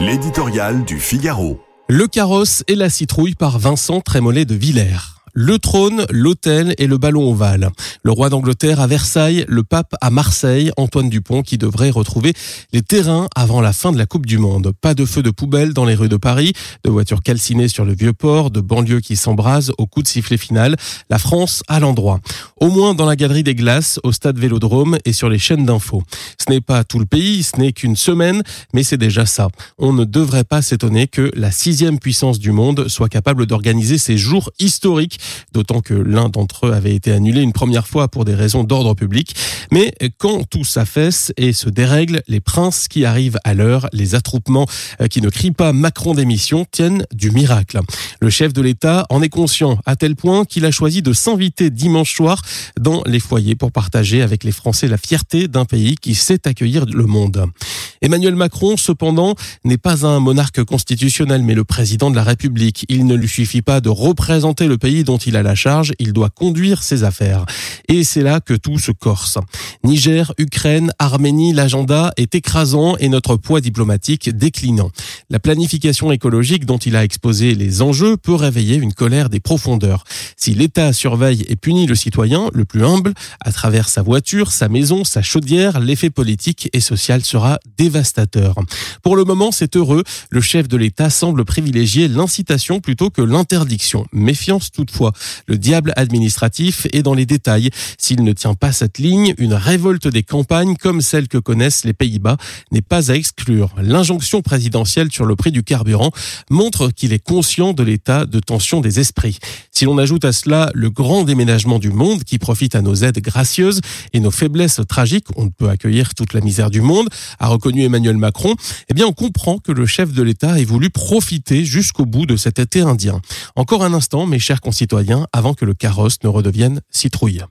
L'éditorial du Figaro. Le carrosse et la citrouille par Vincent Trémollet de Villers le trône, l'hôtel et le ballon ovale. Le roi d'Angleterre à Versailles, le pape à Marseille, Antoine Dupont qui devrait retrouver les terrains avant la fin de la Coupe du Monde. Pas de feu de poubelle dans les rues de Paris, de voitures calcinées sur le vieux port, de banlieues qui s'embrasent au coup de sifflet final. La France à l'endroit. Au moins dans la galerie des glaces, au stade Vélodrome et sur les chaînes d'infos. Ce n'est pas tout le pays, ce n'est qu'une semaine, mais c'est déjà ça. On ne devrait pas s'étonner que la sixième puissance du monde soit capable d'organiser ces jours historiques d'autant que l'un d'entre eux avait été annulé une première fois pour des raisons d'ordre public. Mais quand tout s'affaisse et se dérègle, les princes qui arrivent à l'heure, les attroupements euh, qui ne crient pas Macron d'émission tiennent du miracle. Le chef de l'État en est conscient à tel point qu'il a choisi de s'inviter dimanche soir dans les foyers pour partager avec les Français la fierté d'un pays qui sait accueillir le monde. Emmanuel Macron, cependant, n'est pas un monarque constitutionnel, mais le président de la République. Il ne lui suffit pas de représenter le pays dont il a la charge, il doit conduire ses affaires. Et c'est là que tout se corse. Niger, Ukraine, Arménie, l'agenda est écrasant et notre poids diplomatique déclinant. La planification écologique dont il a exposé les enjeux peut réveiller une colère des profondeurs. Si l'État surveille et punit le citoyen, le plus humble, à travers sa voiture, sa maison, sa chaudière, l'effet politique et social sera dévastateur. Pour le moment, c'est heureux. Le chef de l'État semble privilégier l'incitation plutôt que l'interdiction. Méfiance toutefois. Le diable administratif est dans les détails. S'il ne tient pas cette ligne, une révolte des campagnes comme celle que connaissent les Pays-Bas n'est pas à exclure. L'injonction présidentielle sur le prix du carburant montre qu'il est conscient de l'état de tension des esprits. Si l'on ajoute à cela le grand déménagement du monde qui profite à nos aides gracieuses et nos faiblesses tragiques, on ne peut accueillir toute la misère du monde, a reconnu Emmanuel Macron, eh bien on comprend que le chef de l'État ait voulu profiter jusqu'au bout de cet été indien. Encore un instant, mes chers concitoyens, avant que le carrosse ne redevienne citrouille.